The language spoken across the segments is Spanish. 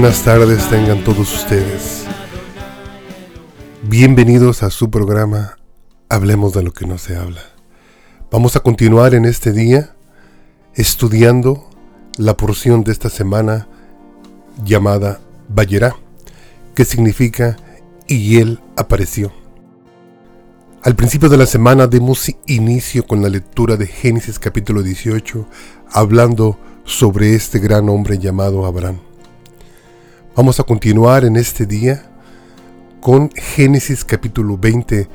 Buenas tardes tengan todos ustedes. Bienvenidos a su programa Hablemos de lo que no se habla. Vamos a continuar en este día estudiando la porción de esta semana llamada Bayerá, que significa y él apareció. Al principio de la semana demos inicio con la lectura de Génesis capítulo 18, hablando sobre este gran hombre llamado Abraham. Vamos a continuar en este día con Génesis capítulo 20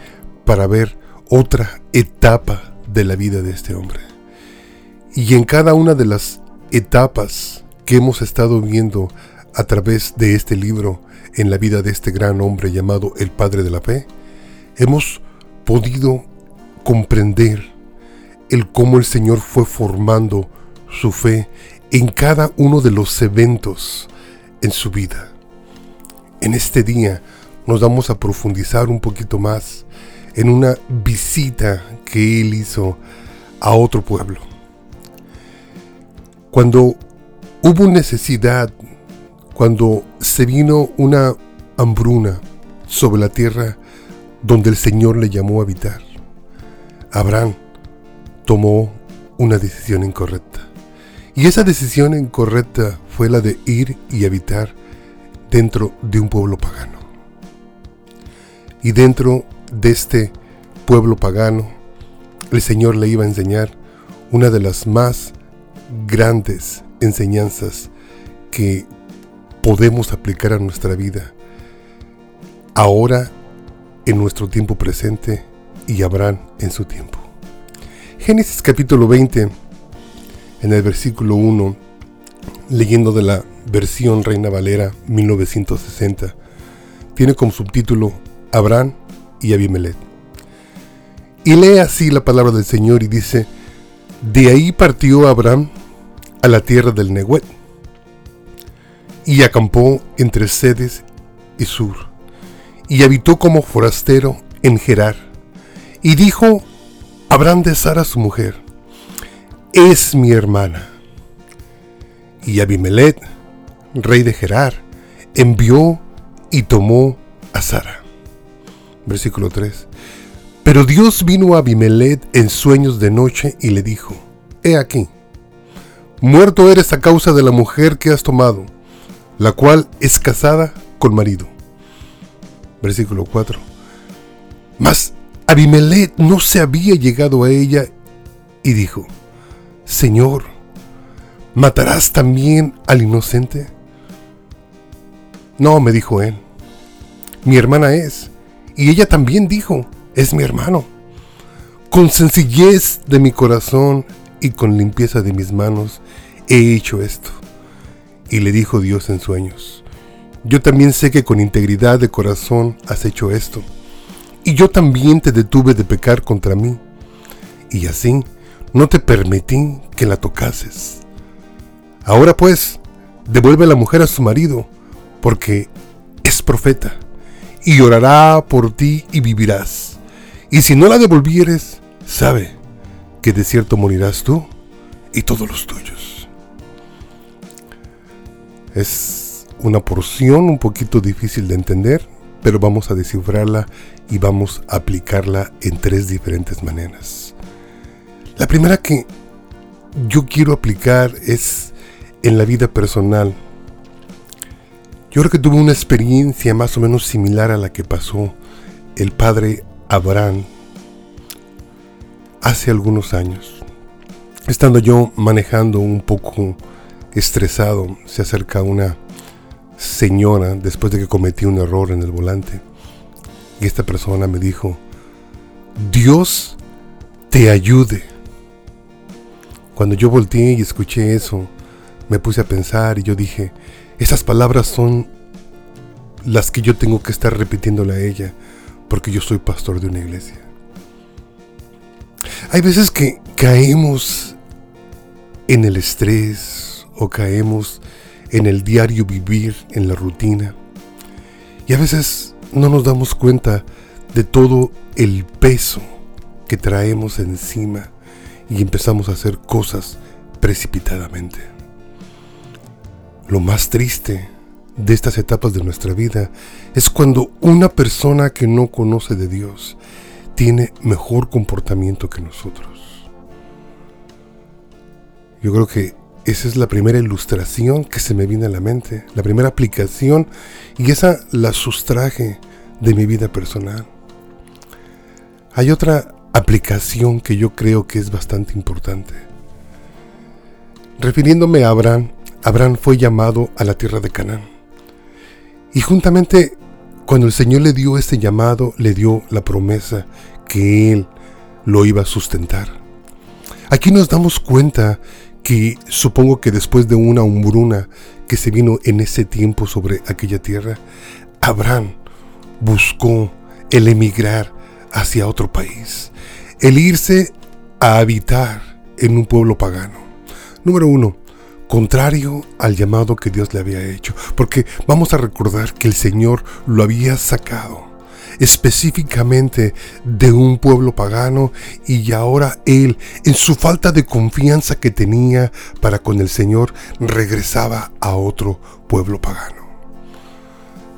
para ver otra etapa de la vida de este hombre. Y en cada una de las etapas que hemos estado viendo a través de este libro en la vida de este gran hombre llamado el Padre de la Fe, hemos podido comprender el cómo el Señor fue formando su fe en cada uno de los eventos en su vida. En este día nos vamos a profundizar un poquito más en una visita que él hizo a otro pueblo. Cuando hubo necesidad, cuando se vino una hambruna sobre la tierra donde el Señor le llamó a habitar, Abraham tomó una decisión incorrecta. Y esa decisión incorrecta fue la de ir y habitar dentro de un pueblo pagano. Y dentro de este pueblo pagano, el Señor le iba a enseñar una de las más grandes enseñanzas que podemos aplicar a nuestra vida ahora en nuestro tiempo presente y Abraham en su tiempo. Génesis capítulo 20 en el versículo 1, leyendo de la versión Reina Valera 1960, tiene como subtítulo Abraham y Abimelech. Y lee así la palabra del Señor y dice, de ahí partió Abraham a la tierra del Nehuet y acampó entre Sedes y Sur y habitó como forastero en Gerar y dijo Abraham de Sara su mujer, es mi hermana. Y Abimelech, rey de Gerar, envió y tomó a Sara. Versículo 3. Pero Dios vino a Abimelech en sueños de noche y le dijo, He aquí, muerto eres a causa de la mujer que has tomado, la cual es casada con marido. Versículo 4. Mas Abimelech no se había llegado a ella y dijo, Señor, ¿matarás también al inocente? No, me dijo él, mi hermana es, y ella también dijo, es mi hermano. Con sencillez de mi corazón y con limpieza de mis manos he hecho esto. Y le dijo Dios en sueños, yo también sé que con integridad de corazón has hecho esto, y yo también te detuve de pecar contra mí, y así no te permití que la tocases. Ahora pues, devuelve la mujer a su marido, porque es profeta, y orará por ti y vivirás. Y si no la devolvieres, sabe que de cierto morirás tú y todos los tuyos. Es una porción un poquito difícil de entender, pero vamos a descifrarla y vamos a aplicarla en tres diferentes maneras. La primera que yo quiero aplicar es en la vida personal. Yo creo que tuve una experiencia más o menos similar a la que pasó el padre Abraham hace algunos años. Estando yo manejando un poco estresado, se acerca una señora después de que cometí un error en el volante. Y esta persona me dijo, Dios te ayude. Cuando yo volteé y escuché eso, me puse a pensar y yo dije, esas palabras son las que yo tengo que estar repitiéndole a ella, porque yo soy pastor de una iglesia. Hay veces que caemos en el estrés o caemos en el diario vivir, en la rutina. Y a veces no nos damos cuenta de todo el peso que traemos encima y empezamos a hacer cosas precipitadamente. Lo más triste de estas etapas de nuestra vida es cuando una persona que no conoce de Dios tiene mejor comportamiento que nosotros. Yo creo que esa es la primera ilustración que se me viene a la mente, la primera aplicación, y esa la sustraje de mi vida personal. Hay otra aplicación que yo creo que es bastante importante. Refiriéndome a Abraham, Abraham fue llamado a la tierra de Canaán. Y juntamente cuando el Señor le dio este llamado, le dio la promesa que Él lo iba a sustentar. Aquí nos damos cuenta que supongo que después de una humbruna que se vino en ese tiempo sobre aquella tierra, Abraham buscó el emigrar hacia otro país, el irse a habitar en un pueblo pagano. Número uno, contrario al llamado que Dios le había hecho, porque vamos a recordar que el Señor lo había sacado específicamente de un pueblo pagano y ahora él, en su falta de confianza que tenía para con el Señor, regresaba a otro pueblo pagano.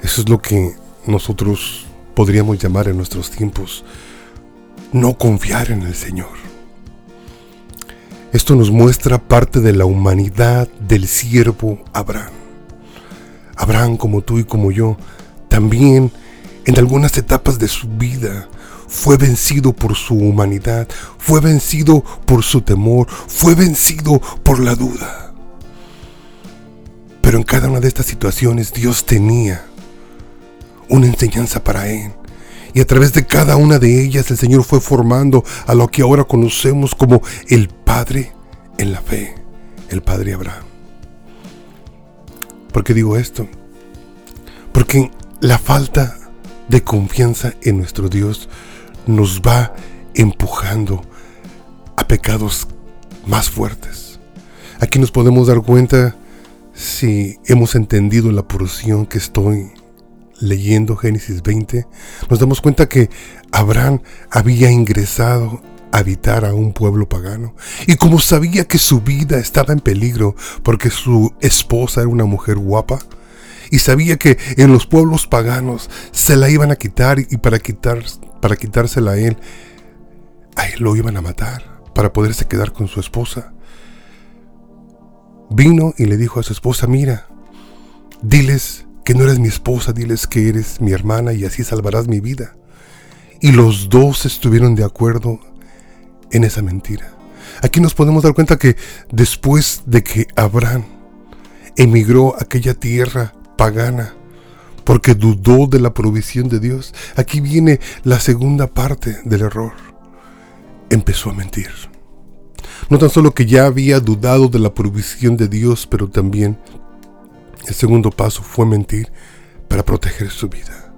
Eso es lo que nosotros podríamos llamar en nuestros tiempos no confiar en el Señor. Nos muestra parte de la humanidad del siervo Abraham. Abraham, como tú y como yo, también en algunas etapas de su vida fue vencido por su humanidad, fue vencido por su temor, fue vencido por la duda. Pero en cada una de estas situaciones Dios tenía una enseñanza para él. Y a través de cada una de ellas el Señor fue formando a lo que ahora conocemos como el Padre en la fe, el Padre Abraham. ¿Por qué digo esto? Porque la falta de confianza en nuestro Dios nos va empujando a pecados más fuertes. Aquí nos podemos dar cuenta si hemos entendido la porción que estoy leyendo Génesis 20, nos damos cuenta que Abraham había ingresado habitar a un pueblo pagano. Y como sabía que su vida estaba en peligro porque su esposa era una mujer guapa, y sabía que en los pueblos paganos se la iban a quitar y para, quitar, para quitársela a él, a él lo iban a matar para poderse quedar con su esposa. Vino y le dijo a su esposa, mira, diles que no eres mi esposa, diles que eres mi hermana y así salvarás mi vida. Y los dos estuvieron de acuerdo en esa mentira. Aquí nos podemos dar cuenta que después de que Abraham emigró a aquella tierra pagana porque dudó de la provisión de Dios. Aquí viene la segunda parte del error. Empezó a mentir. No tan solo que ya había dudado de la provisión de Dios, pero también el segundo paso fue mentir para proteger su vida.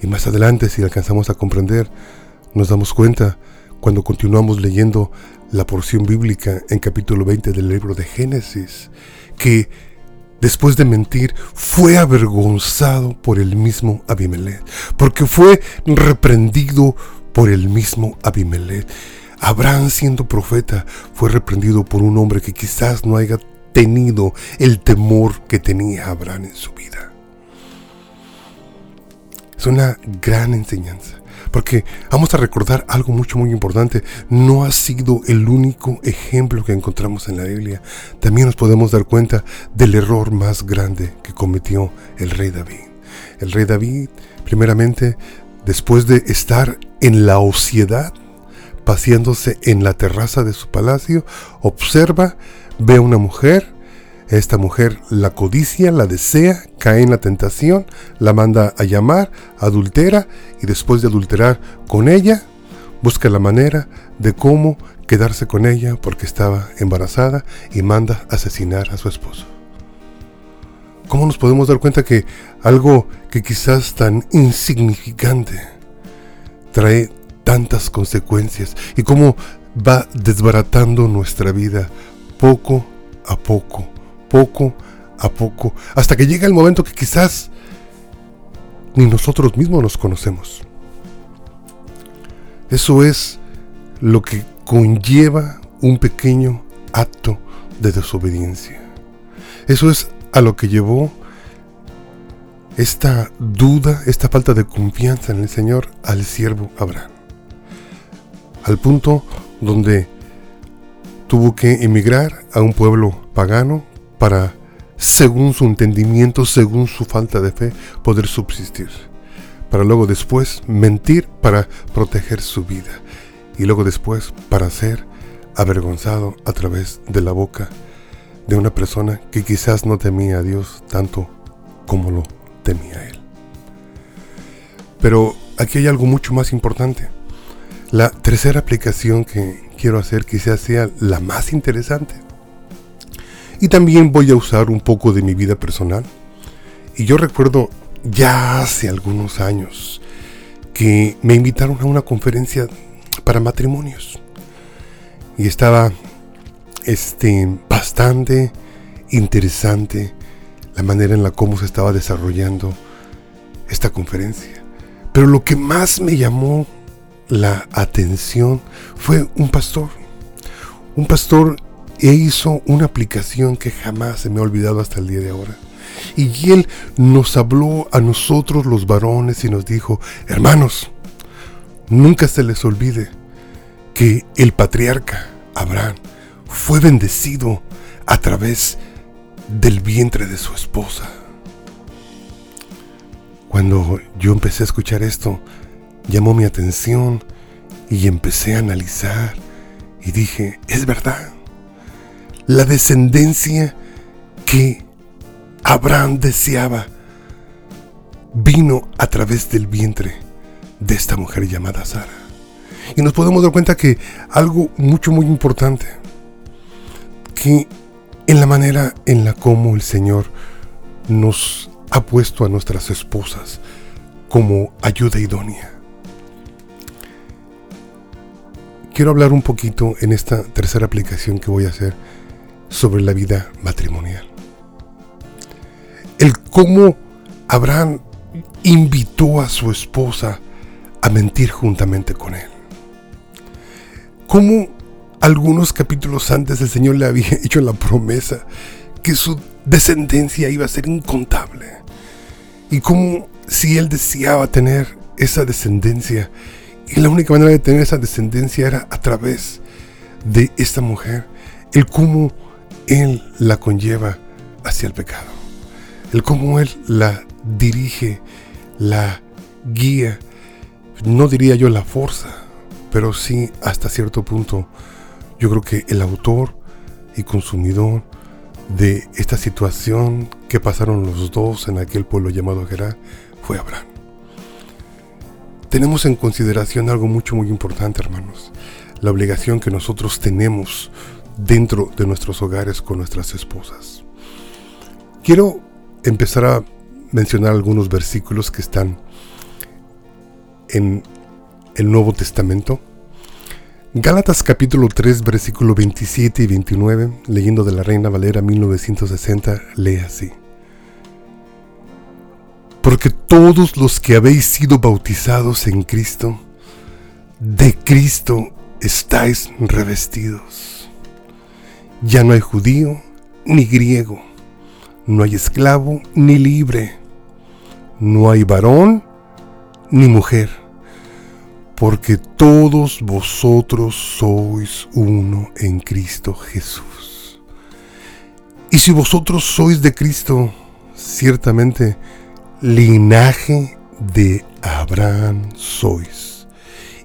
Y más adelante, si alcanzamos a comprender, nos damos cuenta cuando continuamos leyendo la porción bíblica en capítulo 20 del libro de Génesis, que después de mentir, fue avergonzado por el mismo Abimelech, porque fue reprendido por el mismo Abimelech. Abraham siendo profeta fue reprendido por un hombre que quizás no haya tenido el temor que tenía Abraham en su vida. Es una gran enseñanza. Porque vamos a recordar algo mucho, muy importante. No ha sido el único ejemplo que encontramos en la Biblia. También nos podemos dar cuenta del error más grande que cometió el rey David. El rey David, primeramente, después de estar en la ociedad, paseándose en la terraza de su palacio, observa, ve a una mujer, esta mujer la codicia, la desea, cae en la tentación, la manda a llamar, adultera y después de adulterar con ella, busca la manera de cómo quedarse con ella porque estaba embarazada y manda asesinar a su esposo. ¿Cómo nos podemos dar cuenta que algo que quizás tan insignificante trae tantas consecuencias y cómo va desbaratando nuestra vida poco a poco? Poco a poco, hasta que llega el momento que quizás ni nosotros mismos nos conocemos. Eso es lo que conlleva un pequeño acto de desobediencia. Eso es a lo que llevó esta duda, esta falta de confianza en el Señor al siervo Abraham. Al punto donde tuvo que emigrar a un pueblo pagano para, según su entendimiento, según su falta de fe, poder subsistir. Para luego después mentir para proteger su vida. Y luego después para ser avergonzado a través de la boca de una persona que quizás no temía a Dios tanto como lo temía él. Pero aquí hay algo mucho más importante. La tercera aplicación que quiero hacer quizás sea la más interesante. Y también voy a usar un poco de mi vida personal. Y yo recuerdo ya hace algunos años que me invitaron a una conferencia para matrimonios. Y estaba este, bastante interesante la manera en la cómo se estaba desarrollando esta conferencia. Pero lo que más me llamó la atención fue un pastor. Un pastor e hizo una aplicación que jamás se me ha olvidado hasta el día de ahora. Y él nos habló a nosotros los varones y nos dijo, hermanos, nunca se les olvide que el patriarca Abraham fue bendecido a través del vientre de su esposa. Cuando yo empecé a escuchar esto, llamó mi atención y empecé a analizar y dije, es verdad, la descendencia que Abraham deseaba vino a través del vientre de esta mujer llamada Sara. Y nos podemos dar cuenta que algo mucho, muy importante, que en la manera en la como el Señor nos ha puesto a nuestras esposas como ayuda idónea. Quiero hablar un poquito en esta tercera aplicación que voy a hacer sobre la vida matrimonial. El cómo Abraham invitó a su esposa a mentir juntamente con él. Cómo algunos capítulos antes el Señor le había hecho la promesa que su descendencia iba a ser incontable. Y como si él deseaba tener esa descendencia, y la única manera de tener esa descendencia era a través de esta mujer, el cómo él la conlleva hacia el pecado, el cómo él la dirige, la guía, no diría yo la fuerza, pero sí hasta cierto punto yo creo que el autor y consumidor de esta situación que pasaron los dos en aquel pueblo llamado Gerar fue Abraham. Tenemos en consideración algo mucho muy importante, hermanos, la obligación que nosotros tenemos dentro de nuestros hogares con nuestras esposas. Quiero empezar a mencionar algunos versículos que están en el Nuevo Testamento Gálatas capítulo 3 versículo 27 y 29, leyendo de la Reina Valera 1960, lee así. Porque todos los que habéis sido bautizados en Cristo, de Cristo estáis revestidos. Ya no hay judío ni griego, no hay esclavo ni libre, no hay varón ni mujer porque todos vosotros sois uno en Cristo Jesús. Y si vosotros sois de Cristo, ciertamente linaje de Abraham sois,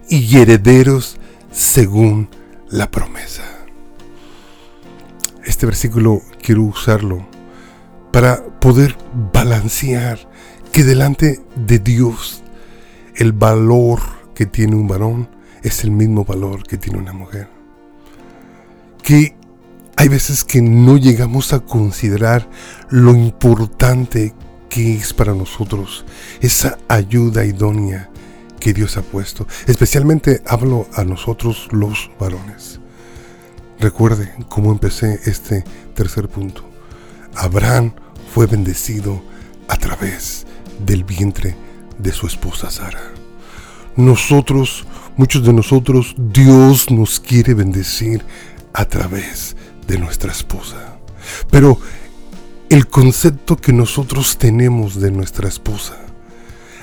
y herederos según la promesa. Este versículo quiero usarlo para poder balancear que delante de Dios el valor que tiene un varón es el mismo valor que tiene una mujer. Que hay veces que no llegamos a considerar lo importante que es para nosotros esa ayuda idónea que Dios ha puesto. Especialmente hablo a nosotros los varones. Recuerde cómo empecé este tercer punto. Abraham fue bendecido a través del vientre de su esposa Sara nosotros, muchos de nosotros, Dios nos quiere bendecir a través de nuestra esposa. Pero el concepto que nosotros tenemos de nuestra esposa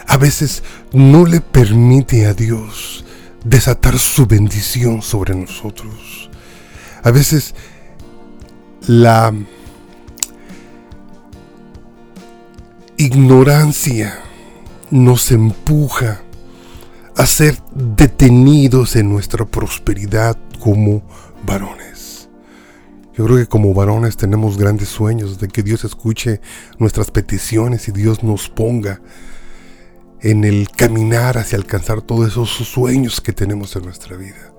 a veces no le permite a Dios desatar su bendición sobre nosotros. A veces la ignorancia nos empuja a ser detenidos en nuestra prosperidad como varones. Yo creo que como varones tenemos grandes sueños de que Dios escuche nuestras peticiones y Dios nos ponga en el caminar hacia alcanzar todos esos sueños que tenemos en nuestra vida.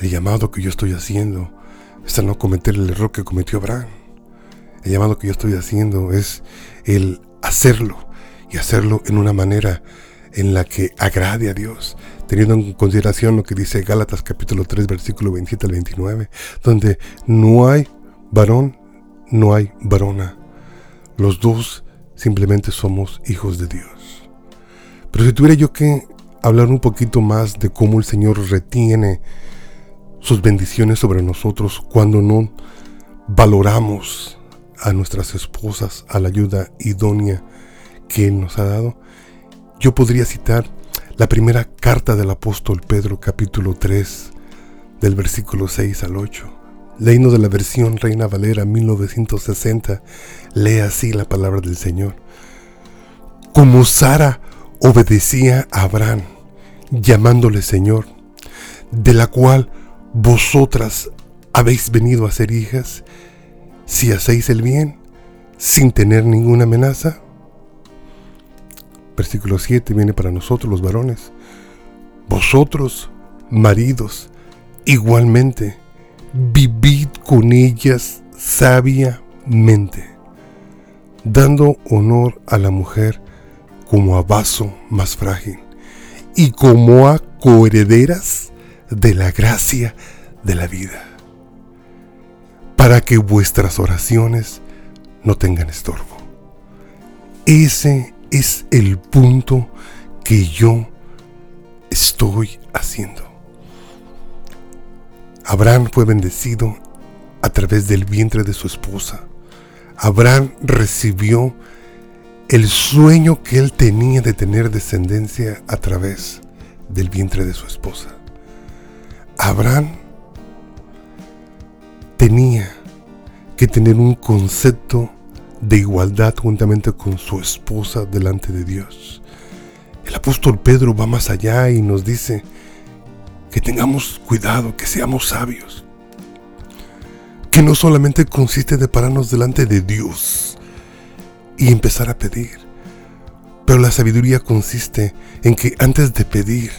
El llamado que yo estoy haciendo es a no cometer el error que cometió Abraham. El llamado que yo estoy haciendo es el hacerlo y hacerlo en una manera en la que agrade a Dios, teniendo en consideración lo que dice Gálatas capítulo 3 versículo 27 al 29, donde no hay varón, no hay varona. Los dos simplemente somos hijos de Dios. Pero si tuviera yo que hablar un poquito más de cómo el Señor retiene sus bendiciones sobre nosotros cuando no valoramos a nuestras esposas, a la ayuda idónea que Él nos ha dado, yo podría citar la primera carta del apóstol Pedro capítulo 3 del versículo 6 al 8. Leído de la versión Reina Valera 1960, lee así la palabra del Señor. Como Sara obedecía a Abraham, llamándole Señor, de la cual vosotras habéis venido a ser hijas, si hacéis el bien, sin tener ninguna amenaza, Versículo 7 viene para nosotros los varones. Vosotros, maridos, igualmente, vivid con ellas sabiamente, dando honor a la mujer como a vaso más frágil y como a coherederas de la gracia de la vida, para que vuestras oraciones no tengan estorbo. Ese es el punto que yo estoy haciendo. Abraham fue bendecido a través del vientre de su esposa. Abraham recibió el sueño que él tenía de tener descendencia a través del vientre de su esposa. Abraham tenía que tener un concepto de igualdad juntamente con su esposa delante de Dios. El apóstol Pedro va más allá y nos dice que tengamos cuidado, que seamos sabios, que no solamente consiste de pararnos delante de Dios y empezar a pedir, pero la sabiduría consiste en que antes de pedir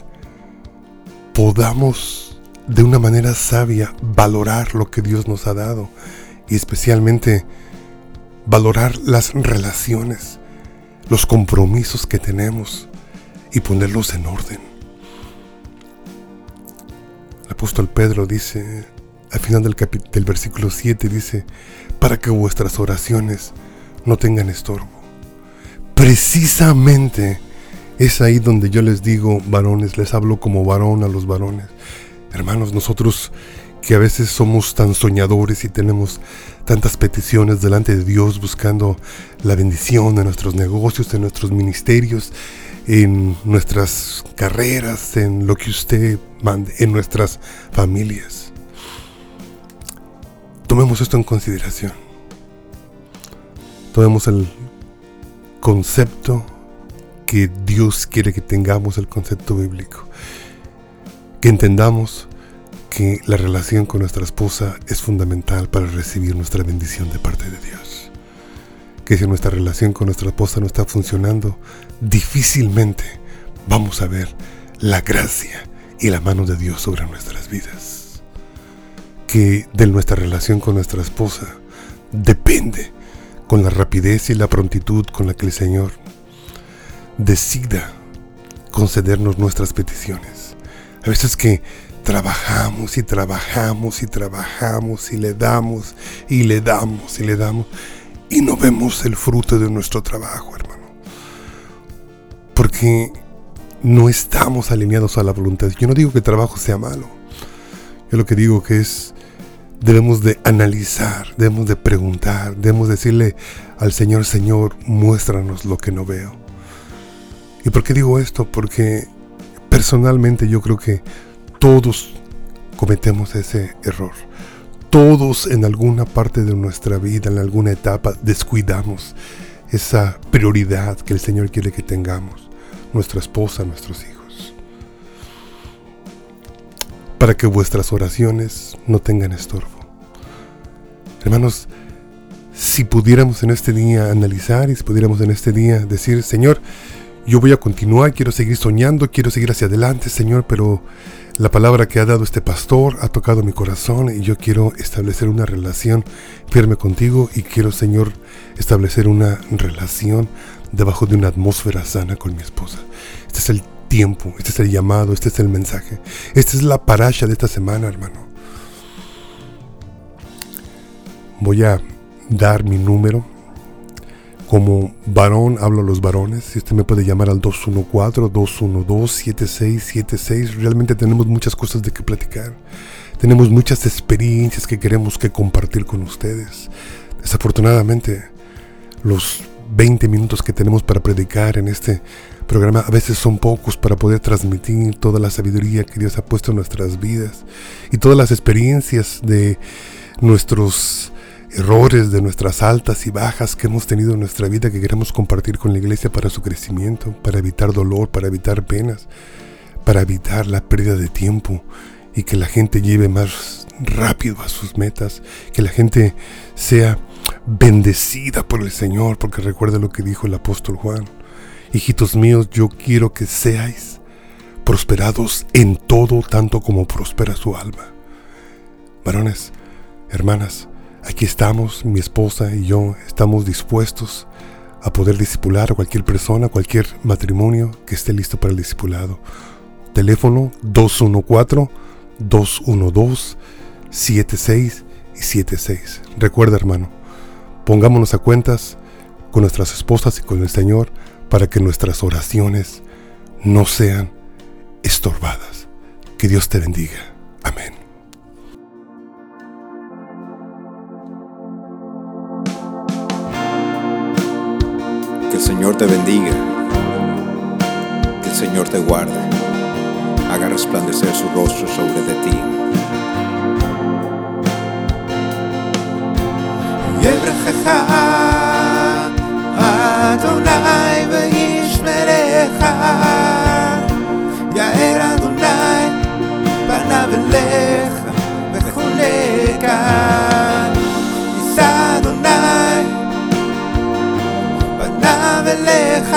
podamos de una manera sabia valorar lo que Dios nos ha dado y especialmente valorar las relaciones, los compromisos que tenemos y ponerlos en orden. El apóstol Pedro dice, al final del, del versículo 7 dice, para que vuestras oraciones no tengan estorbo. Precisamente es ahí donde yo les digo, varones, les hablo como varón a los varones. Hermanos, nosotros que a veces somos tan soñadores y tenemos tantas peticiones delante de Dios buscando la bendición de nuestros negocios, en nuestros ministerios, en nuestras carreras, en lo que usted mande, en nuestras familias. Tomemos esto en consideración. Tomemos el concepto que Dios quiere que tengamos, el concepto bíblico. Que entendamos que la relación con nuestra esposa es fundamental para recibir nuestra bendición de parte de Dios. Que si nuestra relación con nuestra esposa no está funcionando, difícilmente vamos a ver la gracia y la mano de Dios sobre nuestras vidas. Que de nuestra relación con nuestra esposa depende con la rapidez y la prontitud con la que el Señor decida concedernos nuestras peticiones. A veces que trabajamos y trabajamos y trabajamos y le damos y le damos y le damos y no vemos el fruto de nuestro trabajo, hermano. Porque no estamos alineados a la voluntad. Yo no digo que el trabajo sea malo. Yo lo que digo que es debemos de analizar, debemos de preguntar, debemos decirle al Señor, Señor, muéstranos lo que no veo. ¿Y por qué digo esto? Porque personalmente yo creo que todos cometemos ese error. Todos en alguna parte de nuestra vida, en alguna etapa, descuidamos esa prioridad que el Señor quiere que tengamos, nuestra esposa, nuestros hijos. Para que vuestras oraciones no tengan estorbo. Hermanos, si pudiéramos en este día analizar y si pudiéramos en este día decir, Señor, yo voy a continuar, quiero seguir soñando, quiero seguir hacia adelante, Señor, pero la palabra que ha dado este pastor ha tocado mi corazón y yo quiero establecer una relación firme contigo y quiero, Señor, establecer una relación debajo de una atmósfera sana con mi esposa. Este es el tiempo, este es el llamado, este es el mensaje. Esta es la parasha de esta semana, hermano. Voy a dar mi número como varón, hablo a los varones. Usted me puede llamar al 214-212-7676. Realmente tenemos muchas cosas de que platicar. Tenemos muchas experiencias que queremos que compartir con ustedes. Desafortunadamente, los 20 minutos que tenemos para predicar en este programa a veces son pocos para poder transmitir toda la sabiduría que Dios ha puesto en nuestras vidas y todas las experiencias de nuestros errores, de nuestras altas y bajas que hemos tenido en nuestra vida que queremos compartir con la iglesia para su crecimiento, para evitar dolor, para evitar penas, para evitar la pérdida de tiempo y que la gente lleve más rápido a sus metas, que la gente sea bendecida por el Señor, porque recuerda lo que dijo el apóstol Juan. Hijitos míos, yo quiero que seáis prosperados en todo tanto como prospera su alma. Varones, hermanas, Aquí estamos, mi esposa y yo, estamos dispuestos a poder discipular a cualquier persona, cualquier matrimonio que esté listo para el discipulado. Teléfono 214-212-76 y 76. Recuerda, hermano, pongámonos a cuentas con nuestras esposas y con el Señor para que nuestras oraciones no sean estorbadas. Que Dios te bendiga. Amén. Señor te bendiga, el Señor te guarde, haga resplandecer su rostro sobre de ti. אליך